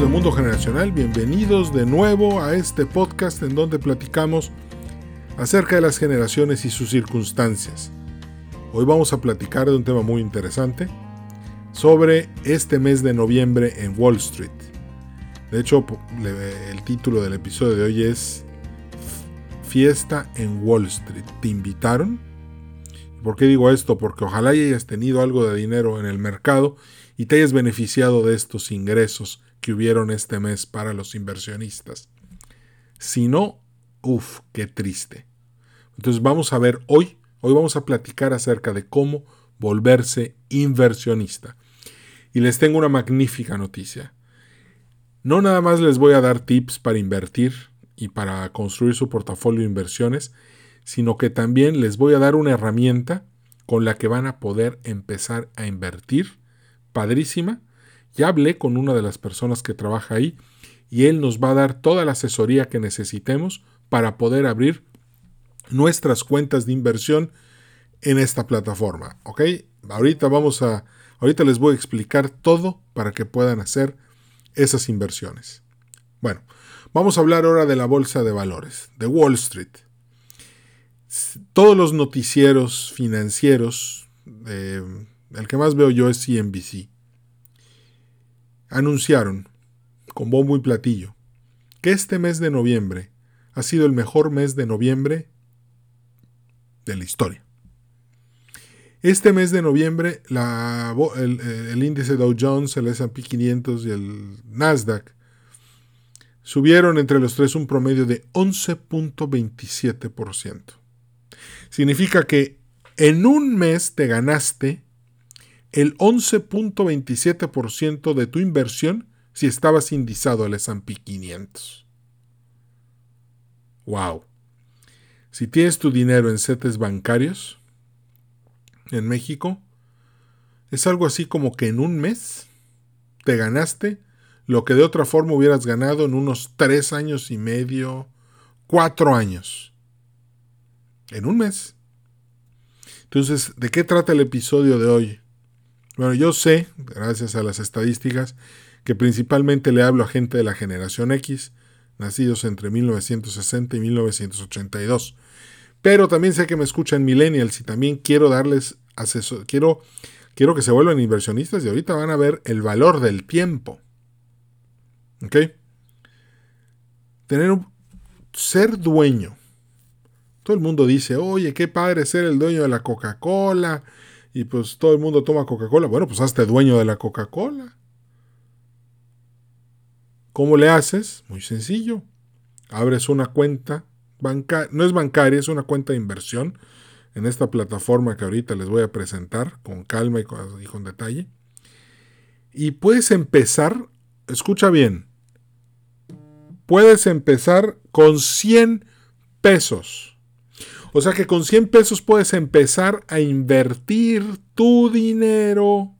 de Mundo Generacional, bienvenidos de nuevo a este podcast en donde platicamos acerca de las generaciones y sus circunstancias. Hoy vamos a platicar de un tema muy interesante sobre este mes de noviembre en Wall Street. De hecho, el título del episodio de hoy es Fiesta en Wall Street. ¿Te invitaron? ¿Por qué digo esto? Porque ojalá hayas tenido algo de dinero en el mercado y te hayas beneficiado de estos ingresos que hubieron este mes para los inversionistas. Si no, uff, qué triste. Entonces vamos a ver hoy, hoy vamos a platicar acerca de cómo volverse inversionista. Y les tengo una magnífica noticia. No nada más les voy a dar tips para invertir y para construir su portafolio de inversiones, sino que también les voy a dar una herramienta con la que van a poder empezar a invertir padrísima. Ya hablé con una de las personas que trabaja ahí y él nos va a dar toda la asesoría que necesitemos para poder abrir nuestras cuentas de inversión en esta plataforma. ¿Ok? Ahorita vamos a. Ahorita les voy a explicar todo para que puedan hacer esas inversiones. Bueno, vamos a hablar ahora de la bolsa de valores, de Wall Street. Todos los noticieros financieros eh, el que más veo yo es CNBC, anunciaron, con bombo y platillo, que este mes de noviembre ha sido el mejor mes de noviembre de la historia. Este mes de noviembre, el, el, índice Dow Jones, el SP 500 y el Nasdaq subieron entre los tres un promedio de 11.27%. Significa que en un mes te ganaste el 11.27% de tu inversión si estabas indizado al S&P 500. Wow. Si tienes tu dinero en setes bancarios en México, es algo así como que en un mes te ganaste lo que de otra forma hubieras ganado en unos tres años y medio, cuatro años. En un mes. Entonces, ¿de qué trata el episodio de hoy? Bueno, yo sé, gracias a las estadísticas, que principalmente le hablo a gente de la generación X, nacidos entre 1960 y 1982. Pero también sé que me escuchan millennials y también quiero darles asesor, quiero, quiero que se vuelvan inversionistas y ahorita van a ver el valor del tiempo. ¿Ok? Tener un, ser dueño. Todo el mundo dice, oye, qué padre ser el dueño de la Coca-Cola y pues todo el mundo toma Coca-Cola. Bueno, pues hazte dueño de la Coca-Cola. ¿Cómo le haces? Muy sencillo. Abres una cuenta bancaria, no es bancaria, es una cuenta de inversión en esta plataforma que ahorita les voy a presentar con calma y con, detalle. Y puedes empezar, escucha bien, puedes empezar con 100 pesos. O sea que con 100 pesos puedes empezar a invertir tu dinero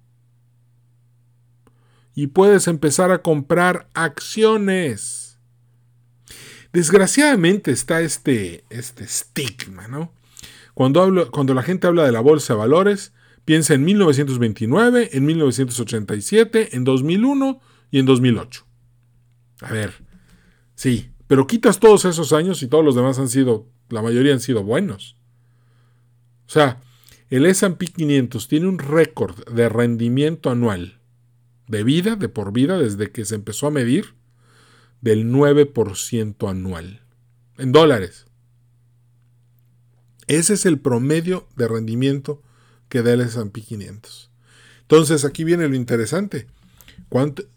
y puedes empezar a comprar acciones. Desgraciadamente está este, este estigma, ¿no? Cuando, hablo, cuando la gente habla de la bolsa de valores, piensa en 1929, en 1987, en 2001 y en 2008. A ver, sí, pero quitas todos esos años y todos los demás han sido la mayoría han sido buenos. O sea, el SP 500 tiene un récord de rendimiento anual de vida, de por vida, desde que se empezó a medir, del 9% anual. En dólares. Ese es el promedio de rendimiento que da el S&P 500. Entonces aquí viene lo interesante.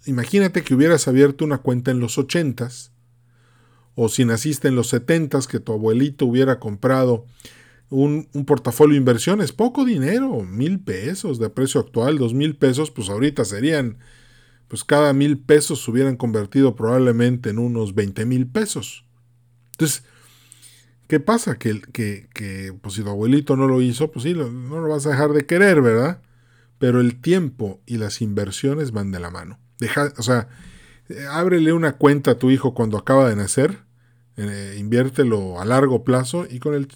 imagínate que hubieras abierto una cuenta en los 80s o si naciste en los 70 que tu abuelito hubiera comprado un, portafolio de inversiones, poco dinero, mil pesos de precio actual, dos mil pesos, pues ahorita serían, pues cada mil pesos se hubieran convertido probablemente en unos 20 mil pesos. Entonces, ¿qué pasa? Que, que, que pues si tu abuelito no lo hizo, pues sí, no lo vas a dejar de querer, ¿verdad? Pero el tiempo y las inversiones van de la mano. Deja, o sea, ábrele una cuenta a tu hijo cuando acaba de nacer eh, inviértelo a largo plazo y, con el,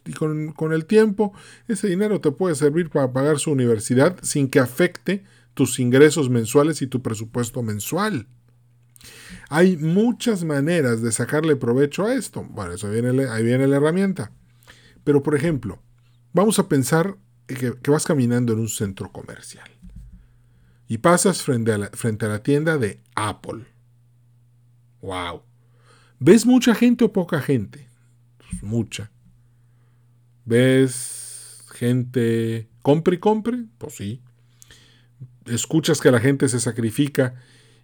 con, el tiempo ese dinero te puede servir para pagar su universidad sin que afecte tus ingresos mensuales y tu presupuesto mensual. Hay muchas maneras de sacarle provecho a esto. Bueno, eso viene, ahí viene la herramienta. Pero, por ejemplo, vamos a pensar que, vas caminando en un centro comercial y pasas frente a la, frente a la tienda de Apple. ¡Wow! ¿Ves mucha gente o poca gente? Pues mucha. ¿Ves gente compre y compre? Pues sí. ¿Escuchas que la gente se sacrifica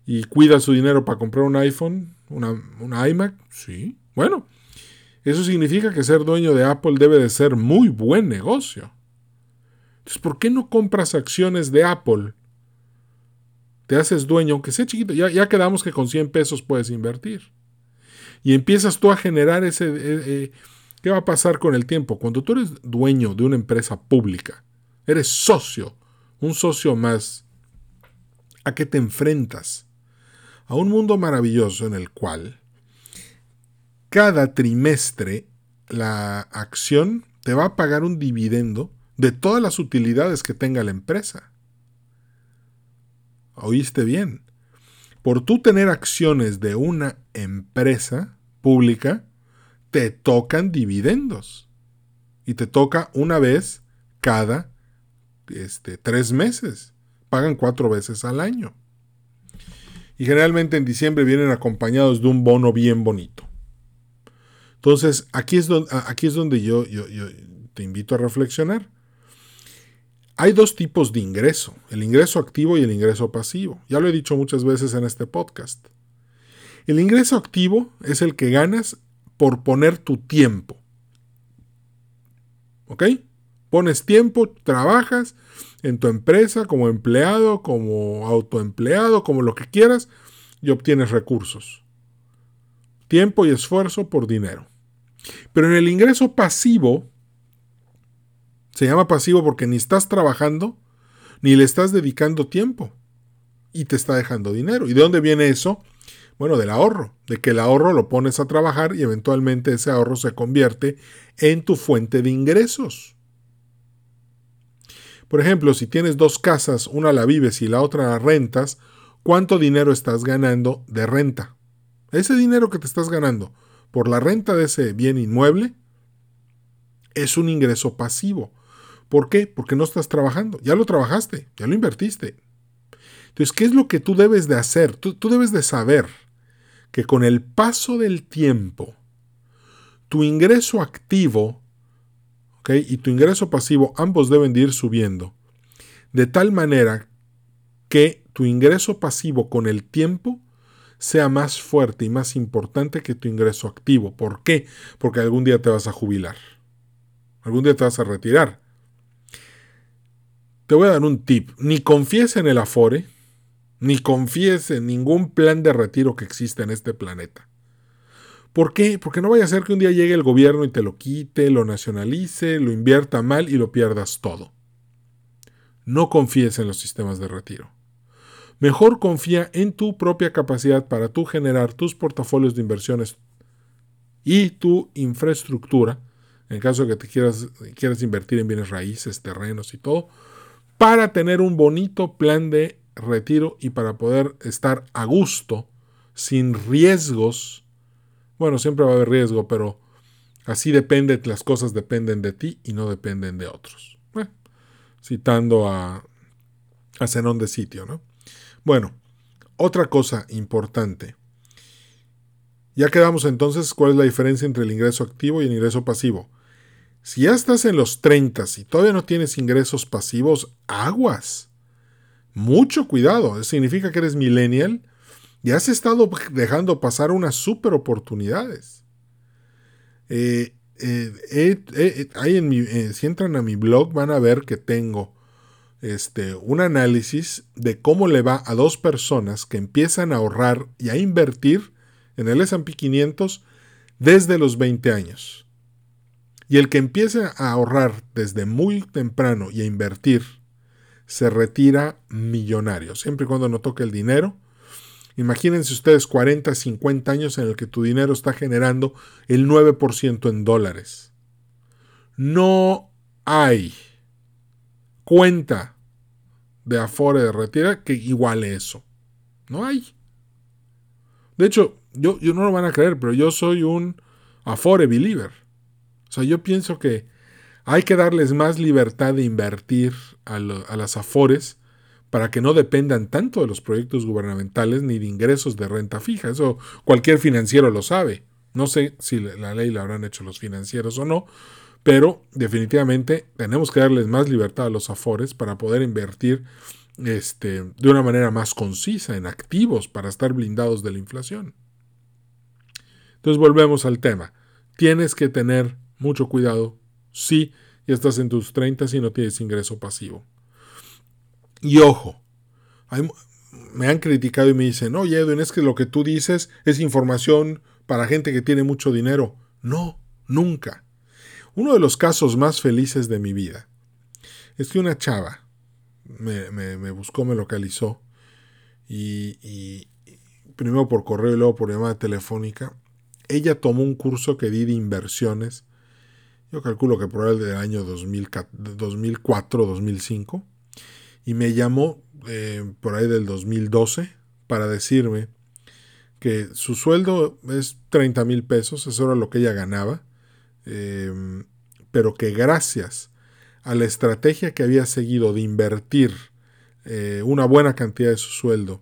y cuida su dinero para comprar un iPhone, una, iMac, sí. Bueno, eso significa que ser dueño de Apple debe de ser muy buen negocio. Entonces, ¿por qué no compras acciones de Apple? Te haces dueño, aunque sea chiquito, ya, ya quedamos que con 100 pesos puedes invertir. Y empiezas tú a generar ese... Eh, eh, ¿Qué va a pasar con el tiempo? Cuando tú eres dueño de una empresa pública, eres socio, un socio más, ¿a qué te enfrentas? a un mundo maravilloso en el cual cada trimestre la acción te va a pagar un dividendo de todas las utilidades que tenga la empresa. ¿Oíste bien? Por tú tener acciones de una empresa pública, te tocan dividendos. Y te toca una vez cada este, tres meses. Pagan cuatro veces al año y generalmente en diciembre vienen acompañados de un bono bien bonito. Entonces, aquí es donde, aquí es donde yo, yo, te invito a reflexionar. Hay dos tipos de ingreso, el ingreso activo y el ingreso pasivo. Ya lo he dicho muchas veces en este podcast. El ingreso activo es el que ganas por poner tu tiempo. ¿Ok? Pones tiempo, trabajas en tu empresa como empleado, como autoempleado, como lo que quieras, y obtienes recursos. Tiempo y esfuerzo por dinero. Pero en el ingreso pasivo, se llama pasivo porque ni estás trabajando, ni le estás dedicando tiempo, y te está dejando dinero. ¿Y de dónde viene eso? Bueno, del ahorro, de que el ahorro lo pones a trabajar y eventualmente ese ahorro se convierte en tu fuente de ingresos. Por ejemplo, si tienes dos casas, una la vives y la otra la rentas, ¿cuánto dinero estás ganando de renta? Ese dinero que te estás ganando por la renta de ese bien inmueble es un ingreso pasivo. ¿Por qué? Porque no estás trabajando. Ya lo trabajaste, ya lo invertiste. Entonces, ¿qué es lo que tú debes de hacer? Tú, debes de saber que con el paso del tiempo, tu ingreso activo y tu ingreso pasivo ambos deben de ir subiendo, de tal manera que tu ingreso pasivo con el tiempo sea más fuerte y más importante que tu ingreso activo. ¿Por qué? Porque algún día te vas a jubilar. Algún día te vas a retirar. Te voy a dar un tip. Ni confíes en el Afore, ni confíes en ningún plan de retiro que exista en este planeta. ¿Por qué? Porque no vaya a ser que un día llegue el gobierno y te lo quite, lo nacionalice, lo invierta mal y lo pierdas todo. No confíes en los sistemas de retiro. Mejor confía en tu propia capacidad para tú generar tus portafolios de inversiones y tu infraestructura, en caso de que te quieras, quieras invertir en bienes raíces, terrenos y todo, para tener un bonito plan de retiro y para poder estar a gusto, sin riesgos bueno, siempre va a haber riesgo, pero así depende, las cosas dependen de ti y no dependen de otros. citando a, a Zenón de Sitio, ¿no? Bueno, otra cosa importante. Ya quedamos entonces cuál es la diferencia entre el ingreso activo y el ingreso pasivo. Si ya estás en los 30 y todavía no tienes ingresos pasivos, aguas. Mucho cuidado. Significa que eres millennial y has estado dejando pasar unas super oportunidades. Eh, eh, en si entran a mi blog van a ver que tengo este, un análisis de cómo le va a dos personas que empiezan a ahorrar y a invertir en el S&P 500 desde los 20 años. Y el que empieza a ahorrar desde muy temprano y a invertir se retira millonario, siempre y cuando no toque el dinero Imagínense ustedes 40, 50 años en el que tu dinero está generando el 9% en dólares. No hay cuenta de Afore de retira que iguale eso. No hay. De hecho, yo, yo no lo van a creer, pero yo soy un Afore believer. O sea, yo pienso que hay que darles más libertad de invertir a, las Afores para que no dependan tanto de los proyectos gubernamentales ni de ingresos de renta fija. Eso cualquier financiero lo sabe. No sé si la ley la habrán hecho los financieros o no, pero definitivamente tenemos que darles más libertad a los Afores para poder invertir este, de una manera más concisa en activos para estar blindados de la inflación. Entonces volvemos al tema. Tienes que tener mucho cuidado si ya estás en tus 30 y no tienes ingreso pasivo. Y ojo, me han criticado y me dicen, oye Edwin, es que lo que tú dices es información para gente que tiene mucho dinero. No, nunca. Uno de los casos más felices de mi vida es que una chava me, buscó, me localizó y, y, primero por correo y luego por llamada telefónica ella tomó un curso que di de inversiones, yo calculo que por el del año 2004, 2005, y me llamó eh, por ahí del 2012 para decirme que su sueldo es 30 mil pesos, eso era lo que ella ganaba, em, pero que gracias a la estrategia que había seguido de invertir eh, una buena cantidad de su sueldo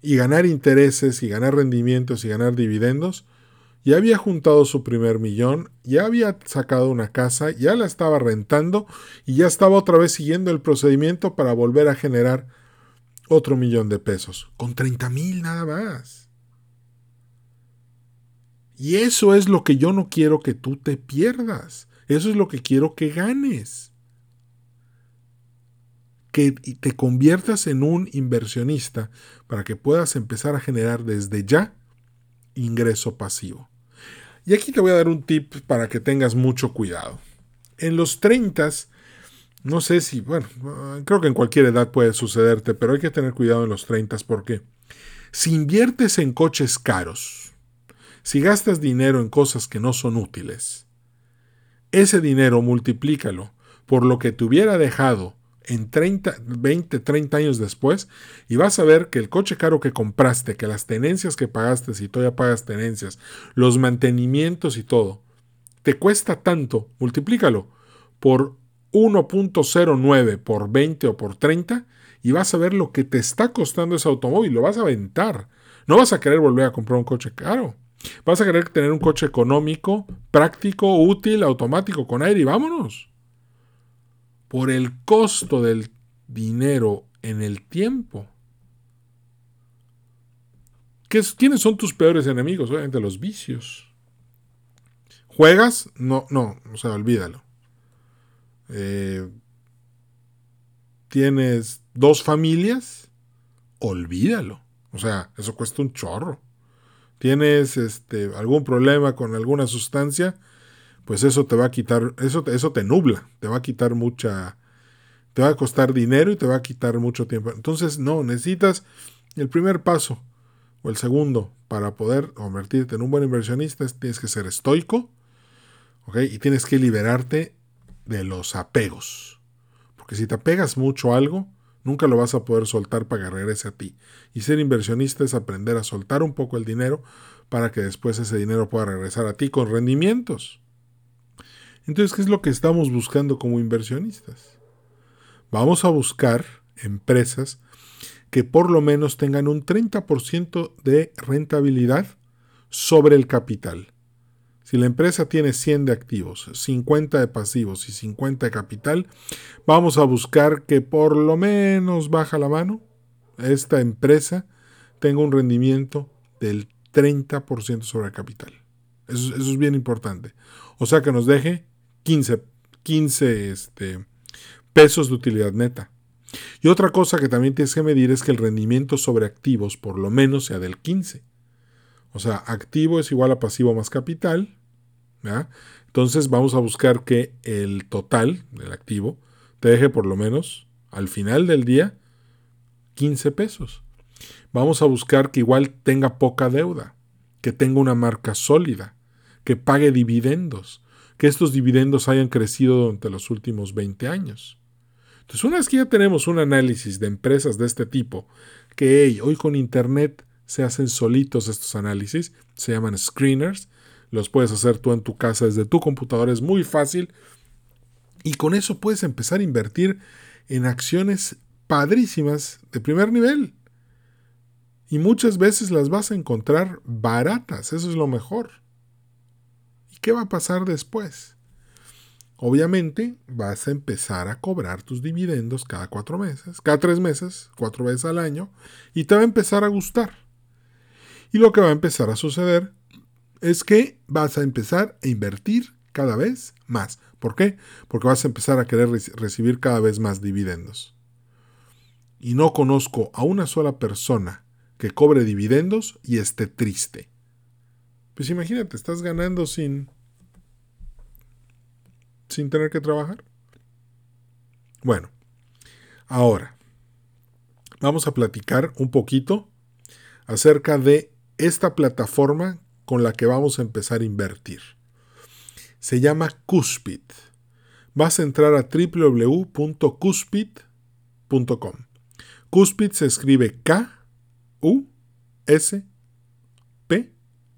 y ganar intereses y ganar rendimientos y ganar dividendos, ya había juntado su primer millón, ya había sacado una casa, ya la estaba rentando y ya estaba otra vez siguiendo el procedimiento para volver a generar otro millón de pesos, con 30 mil nada más. Y eso es lo que yo no quiero que tú te pierdas, eso es lo que quiero que ganes que te conviertas en un inversionista para que puedas empezar a generar desde ya ingreso pasivo. Y aquí te voy a dar un tip para que tengas mucho cuidado. En los 30, no sé si, bueno, creo que en cualquier edad puede sucederte, pero hay que tener cuidado en los 30 porque si inviertes en coches caros, si gastas dinero en cosas que no son útiles, ese dinero multiplícalo por lo que te hubiera dejado en 30, 20, 30 años después y vas a ver que el coche caro que compraste, que las tenencias que pagaste, si todavía pagas tenencias, los mantenimientos y todo, te cuesta tanto, multiplícalo por 1.09 por 20 o por 30 y vas a ver lo que te está costando ese automóvil, lo vas a aventar. No vas a querer volver a comprar un coche caro. Vas a querer tener un coche económico, práctico, útil, automático, con aire y vámonos por el costo del dinero en el tiempo. ¿Quiénes son tus peores enemigos? Obviamente los vicios. ¿Juegas? No, no, o sea, olvídalo. Eh, ¿Tienes dos familias? Olvídalo. O sea, eso cuesta un chorro. ¿Tienes este, algún problema con alguna sustancia? Pues eso te va a quitar, eso, eso te nubla, te va a quitar mucha, te va a costar dinero y te va a quitar mucho tiempo. Entonces, no, necesitas el primer paso o el segundo para poder convertirte en un buen inversionista, tienes que ser estoico, ¿ok? Y tienes que liberarte de los apegos. Porque si te apegas mucho a algo, nunca lo vas a poder soltar para que regrese a ti. Y ser inversionista es aprender a soltar un poco el dinero para que después ese dinero pueda regresar a ti con rendimientos. Entonces, ¿qué es lo que estamos buscando como inversionistas? Vamos a buscar empresas que por lo menos tengan un 30% de rentabilidad sobre el capital. Si la empresa tiene 100 de activos, 50 de pasivos y 50 de capital, vamos a buscar que por lo menos baja la mano, esta empresa tenga un rendimiento del 30% sobre el capital. Eso, eso, es bien importante. O sea que nos deje 15, 15 este, pesos de utilidad neta. Y otra cosa que también tienes que medir es que el rendimiento sobre activos por lo menos sea del 15. O sea, activo es igual a pasivo más capital. Entonces vamos a buscar que el total del activo te deje por lo menos al final del día 15 pesos. Vamos a buscar que igual tenga poca deuda, que tenga una marca sólida, que pague dividendos, que estos dividendos hayan crecido durante los últimos 20 años. Entonces, una vez que ya tenemos un análisis de empresas de este tipo, que hoy con Internet se hacen solitos estos análisis, se llaman screeners, los puedes hacer tú en tu casa desde tu computadora, es muy fácil y con eso puedes empezar a invertir en acciones padrísimas de primer nivel. Y muchas veces las vas a encontrar baratas, eso es lo mejor. ¿Y qué va a pasar después? Obviamente vas a empezar a cobrar tus dividendos cada cuatro meses, cada tres meses, cuatro veces al año, y te va a empezar a gustar. Y lo que va a empezar a suceder es que vas a empezar a invertir cada vez más. ¿Por qué? Porque vas a empezar a querer recibir cada vez más dividendos. Y no conozco a una sola persona que cobre dividendos y esté triste. Pues imagínate, estás ganando sin sin tener que trabajar. Bueno, ahora vamos a platicar un poquito acerca de esta plataforma con la que vamos a empezar a invertir. Se llama Cuspid. Vas a entrar a www.cuspid.com. Cuspid se escribe K U S P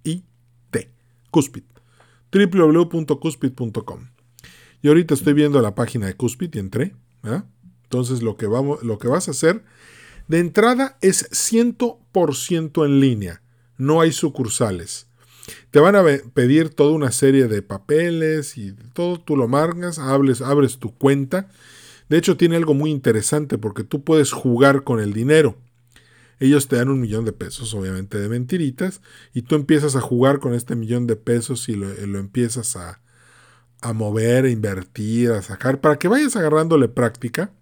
I T. Cuspid. www.cuspid.com. Y ahorita estoy viendo la página de Cuspid y entré. Entonces lo que, vamos, lo que vas a hacer de entrada es 100% en línea. No hay sucursales. Te van a pedir toda una serie de papeles y todo tú lo margas, hables, abres tu cuenta. De hecho tiene algo muy interesante porque tú puedes jugar con el dinero. Ellos te dan un millón de pesos, obviamente de mentiritas, y tú empiezas a jugar con este millón de pesos y lo, empiezas a, a mover, a invertir, a sacar, para que vayas agarrándole práctica.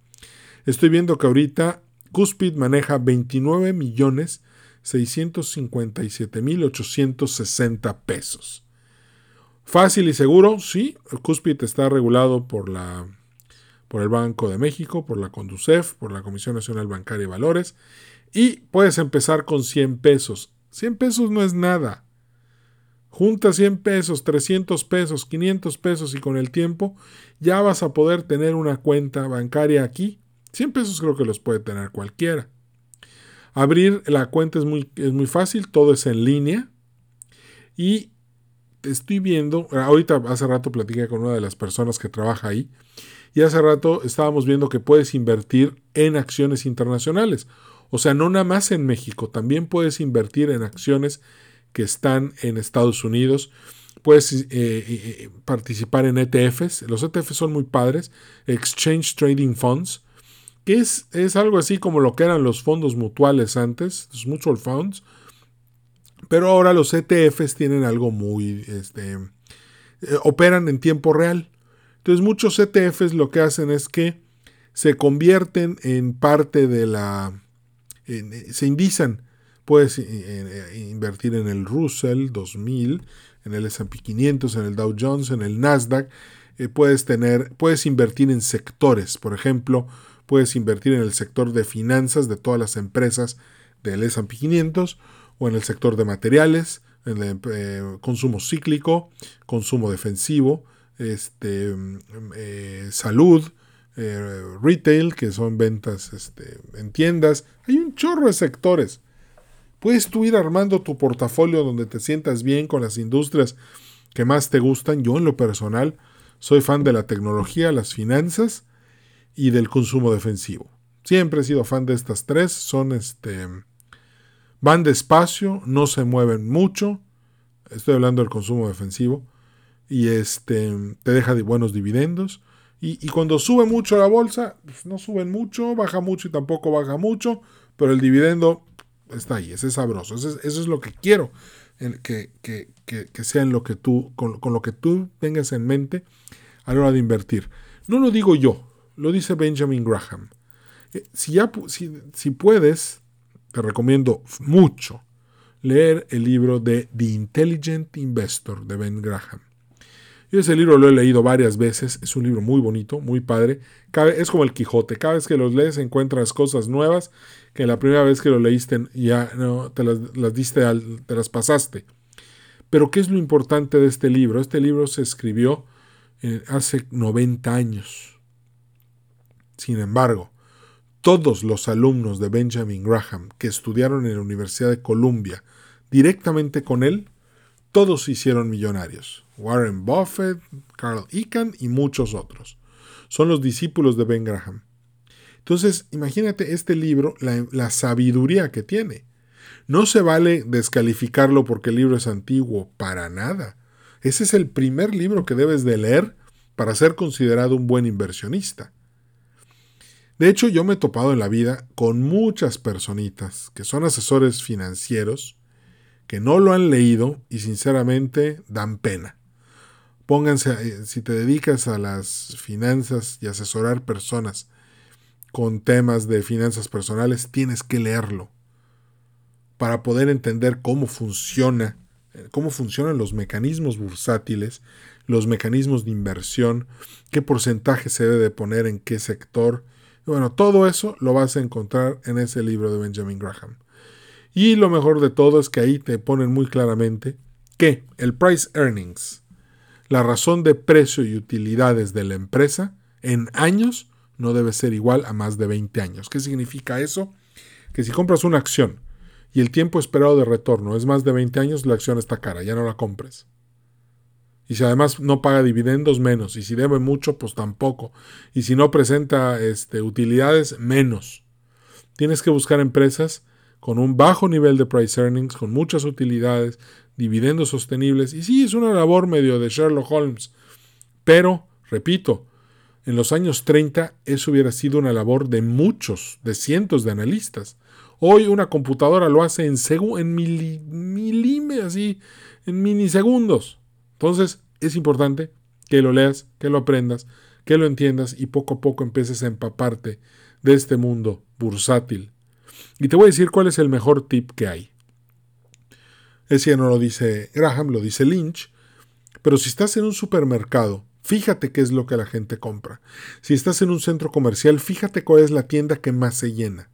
Estoy viendo que ahorita Cuspid maneja 29 millones 657.860 pesos. Fácil y seguro, sí. Cuspid está regulado por, la, por el Banco de México, por la Conducef, por la Comisión Nacional Bancaria y Valores. Y puedes empezar con 100 pesos. 100 pesos no es nada. Junta 100 pesos, 300 pesos, 500 pesos y con el tiempo ya vas a poder tener una cuenta bancaria aquí. 100 pesos creo que los puede tener cualquiera. Abrir la cuenta es muy, es muy fácil, todo es en línea. Y estoy viendo, ahorita hace rato platiqué con una de las personas que trabaja ahí, y hace rato estábamos viendo que puedes invertir en acciones internacionales. O sea, no nada más en México, también puedes invertir en acciones que están en Estados Unidos. Puedes eh, eh, participar en ETFs. Los ETFs son muy padres. Exchange Trading Funds que es, es algo así como lo que eran los fondos mutuales antes, los mutual funds, pero ahora los ETFs tienen algo muy, este, eh, operan en tiempo real. Entonces muchos ETFs lo que hacen es que se convierten en parte de la, se indizan. Puedes eh, invertir en el Russell 2000, en el S&P 500, en el Dow Jones, en el Nasdaq. puedes tener, puedes invertir en sectores, por ejemplo, Puedes invertir en el sector de finanzas de todas las empresas del S&P 500 o en el sector de materiales, en el eh, consumo cíclico, consumo defensivo, este, eh, salud, eh, retail, que son ventas este, en tiendas. Hay un chorro de sectores. Puedes tú ir armando tu portafolio donde te sientas bien con las industrias que más te gustan. Yo en lo personal soy fan de la tecnología, las finanzas y del consumo defensivo. Siempre he sido fan de estas tres, son este van despacio, no se mueven mucho. Estoy hablando del consumo defensivo y este te deja de buenos dividendos. Y, cuando sube mucho la bolsa, pues no suben mucho, baja mucho y tampoco baja mucho, pero el dividendo está ahí, ese es sabroso. Eso es, lo que quiero que, que, que, sea lo que tú, con, con, lo que tú tengas en mente a la hora de invertir. No lo digo yo, lo dice Benjamin Graham. Eh, si, ya, si, puedes, te recomiendo mucho leer el libro de The Intelligent Investor de Ben Graham. Yo ese libro lo he leído varias veces, es un libro muy bonito, muy padre. es como el Quijote, cada vez que los lees encuentras cosas nuevas que la primera vez que lo leíste ya no, te las, diste, te las pasaste. Pero ¿qué es lo importante de este libro? Este libro se escribió eh, hace 90 años. Sin embargo, todos los alumnos de Benjamin Graham que estudiaron en la Universidad de Columbia directamente con él, todos se hicieron millonarios. Warren Buffett, Carl Icahn y muchos otros. Son los discípulos de Ben Graham. Entonces, imagínate este libro, la, la sabiduría que tiene. No se vale descalificarlo porque el libro es antiguo, para nada. Ese es el primer libro que debes de leer para ser considerado un buen inversionista. De hecho, yo me he topado en la vida con muchas personitas que son asesores financieros que no lo han leído y sinceramente dan pena. Pónganse, eh, si te dedicas a las finanzas y asesorar personas con temas de finanzas personales, tienes que leerlo para poder entender cómo funciona, eh, cómo funcionan los mecanismos bursátiles, los mecanismos de inversión, qué porcentaje se debe de poner en qué sector, bueno, todo eso lo vas a encontrar en ese libro de Benjamin Graham. Y lo mejor de todo es que ahí te ponen muy claramente que el price earnings, la razón de precio y utilidades de la empresa en años no debe ser igual a más de 20 años. ¿Qué significa eso? Que si compras una acción y el tiempo esperado de retorno es más de 20 años, la acción está cara, ya no la compres. Y si además no paga dividendos, menos. Y si debe mucho, pues tampoco. Y si no presenta este, utilidades, menos. Tienes que buscar empresas con un bajo nivel de price earnings, con muchas utilidades, dividendos sostenibles. Y sí, es una labor medio de Sherlock Holmes. Pero, repito, en los años 30 eso hubiera sido una labor de muchos, de cientos de analistas. Hoy una computadora lo hace en, en así, en minisegundos. Entonces, es importante que lo leas, que lo aprendas, que lo entiendas y poco a poco empieces a empaparte de este mundo bursátil. Y te voy a decir cuál es el mejor tip que hay. Ese no lo dice Graham, lo dice Lynch. Pero si estás en un supermercado, fíjate qué es lo que la gente compra. Si estás en un centro comercial, fíjate cuál es la tienda que más se llena.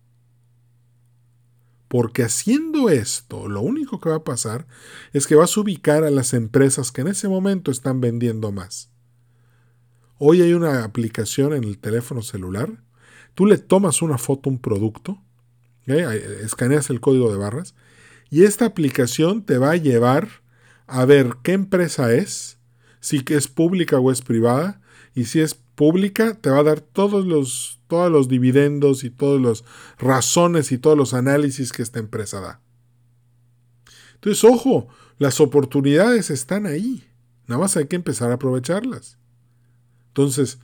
Porque haciendo esto, lo único que va a pasar es que vas a ubicar a las empresas que en ese momento están vendiendo más. Hoy hay una aplicación en el teléfono celular. Tú le tomas una foto a un producto, escaneas el código de barras, y esta aplicación te va a llevar a ver qué empresa es, si es pública o es privada, y si es pública, te va a dar todos los, todos los dividendos y todas las razones y todos los análisis que esta empresa da. Entonces, ojo, las oportunidades están ahí. Nada más hay que empezar a aprovecharlas. Entonces,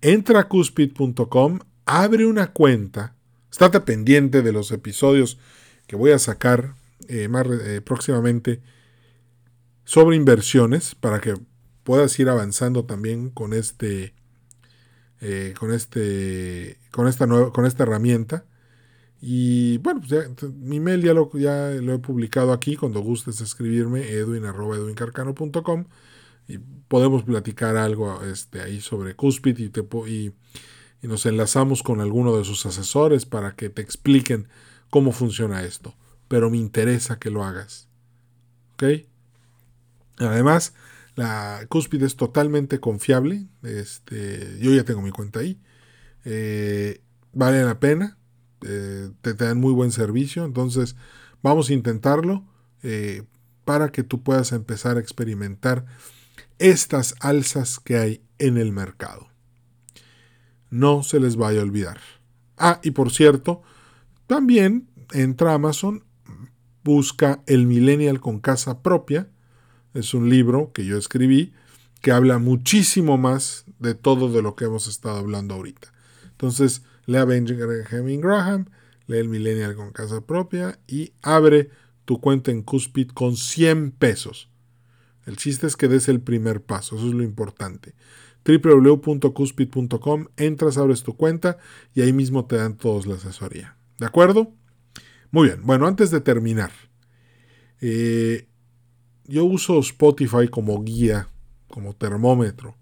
entra a cuspid.com, abre una cuenta, estate pendiente de los episodios que voy a sacar eh, más eh, próximamente sobre inversiones para que puedas ir avanzando también con este eh, con, este, con, esta nueva, con esta herramienta. Y bueno, pues mi mail ya lo, ya lo he publicado aquí. Cuando gustes escribirme, edwin.edwincarcano.com y podemos platicar algo este, ahí sobre Cuspid y, y nos enlazamos con alguno de sus asesores para que te expliquen cómo funciona esto. Pero me interesa que lo hagas. ¿Ok? Además, la cúspide es totalmente confiable. Este, yo ya tengo mi cuenta ahí. Eh, vale la pena. Eh, te, dan muy buen servicio. Entonces, vamos a intentarlo eh, para que tú puedas empezar a experimentar estas alzas que hay en el mercado. No se les vaya a olvidar. Ah, y por cierto, también entra Amazon, busca el millennial con casa propia es un libro que yo escribí que habla muchísimo más de todo de lo que hemos estado hablando ahorita. Entonces, lea Benjamin Graham, lee el Millennial con casa propia y abre tu cuenta en Cuspid con 100 pesos. El chiste es que des el primer paso, eso es lo importante. www.cuspid.com, entras, abres tu cuenta y ahí mismo te dan todos la asesoría. ¿De acuerdo? Muy bien, bueno, antes de terminar, eh, yo uso Spotify como guía, como termómetro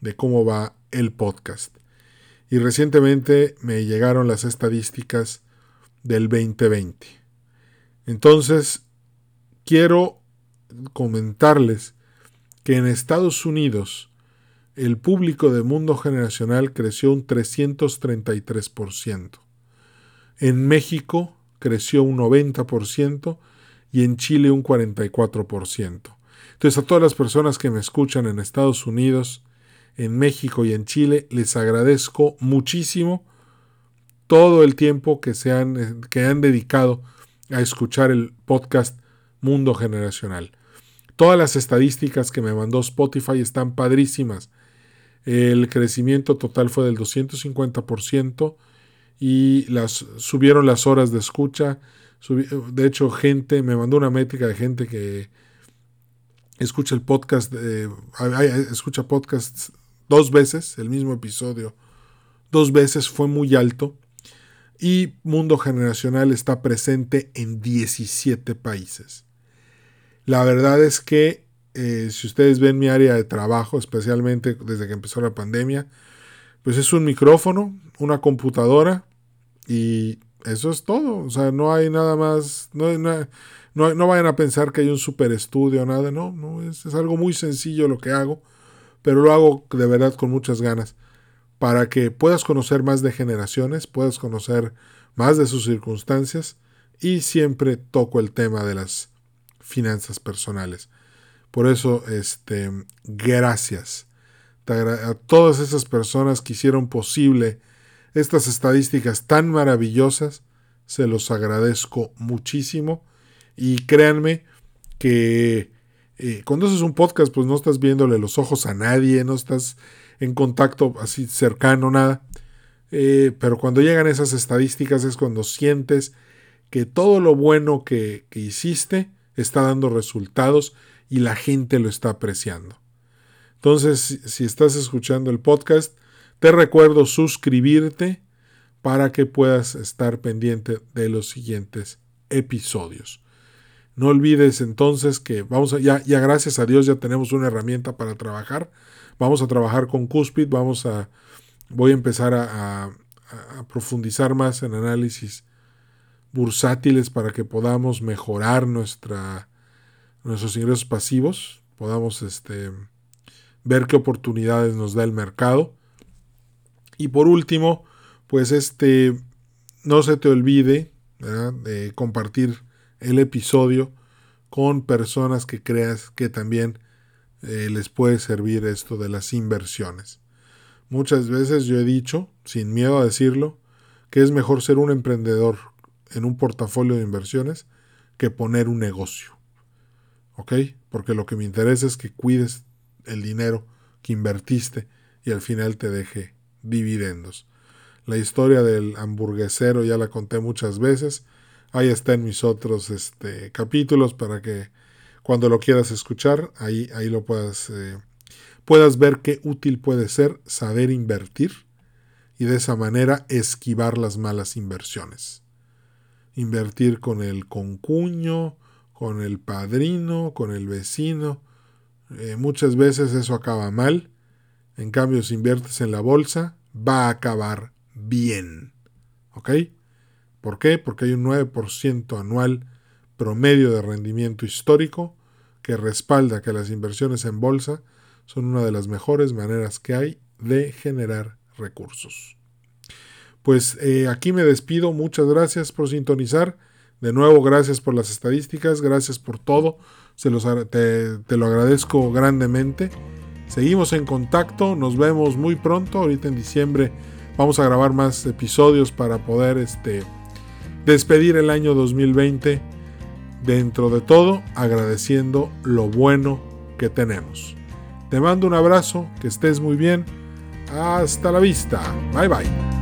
de cómo va el podcast. Y recientemente me llegaron las estadísticas del 2020. Entonces, quiero comentarles que en Estados Unidos el público de Mundo Generacional creció un 333%. En México creció un 90% y en Chile un 44%. Entonces a todas las personas que me escuchan en Estados Unidos, en México y en Chile, les agradezco muchísimo todo el tiempo que, se han, que han dedicado a escuchar el podcast Mundo Generacional. Todas las estadísticas que me mandó Spotify están padrísimas. El crecimiento total fue del 250% y las, subieron las horas de escucha. de hecho, gente, me mandó una métrica de gente que escucha el podcast, escucha podcasts dos veces, el mismo episodio, dos veces fue muy alto. Y Mundo Generacional está presente en 17 países. La verdad es que eh, si ustedes ven mi área de trabajo, especialmente desde que empezó la pandemia, pues es un micrófono, una computadora y eso es todo. O sea, no hay nada más, no, no, no, vayan a pensar que hay un super estudio nada, no, no, es, es algo muy sencillo lo que hago, pero lo hago de verdad con muchas ganas para que puedas conocer más de generaciones, puedas conocer más de sus circunstancias y siempre toco el tema de las finanzas personales. Por eso, este, gracias a todas esas personas que hicieron posible estas estadísticas tan maravillosas. Se los agradezco muchísimo. Y créanme que eh, cuando haces un podcast, pues no estás viéndole los ojos a nadie, no estás en contacto así cercano, nada. Eh, pero cuando llegan esas estadísticas es cuando sientes que todo lo bueno que, que hiciste está dando resultados y la gente lo está apreciando. Entonces, si estás escuchando el podcast, te recuerdo suscribirte para que puedas estar pendiente de los siguientes episodios. No olvides entonces que vamos a, ya, gracias a Dios ya tenemos una herramienta para trabajar. Vamos a trabajar con Cuspid, vamos a, voy a empezar a profundizar más en análisis bursátiles para que podamos mejorar nuestra, nuestros ingresos pasivos, podamos este, ver qué oportunidades nos da el mercado. Y por último, pues este, no se te olvide de compartir el episodio con personas que creas que también eh, les puede servir esto de las inversiones. Muchas veces yo he dicho, sin miedo a decirlo, que es mejor ser un emprendedor en un portafolio de inversiones que poner un negocio. ¿Ok? Porque lo que me interesa es que cuides el dinero que invertiste y al final te deje dividendos. La historia del hamburguesero ya la conté muchas veces. Ahí está en mis otros este, capítulos para que cuando lo quieras escuchar, ahí, ahí lo puedas, eh, puedas ver qué útil puede ser saber invertir y de esa manera esquivar las malas inversiones. Invertir con el concuño, con el padrino, con el vecino. Eh, muchas veces eso acaba mal. En cambio, si inviertes en la bolsa, va a acabar bien. ¿Ok? ¿Por qué? Porque hay un 9% anual promedio de rendimiento histórico que respalda que las inversiones en bolsa son una de las mejores maneras que hay de generar recursos. Pues eh, aquí me despido. Muchas gracias por sintonizar. De nuevo, gracias por las estadísticas, gracias por todo. Se los, te, te lo agradezco grandemente. Seguimos en contacto, nos vemos muy pronto. Ahorita en diciembre vamos a grabar más episodios para poder este, despedir el año 2020 dentro de todo, agradeciendo lo bueno que tenemos. Te mando un abrazo, que estés muy bien. Hasta la vista. Bye bye.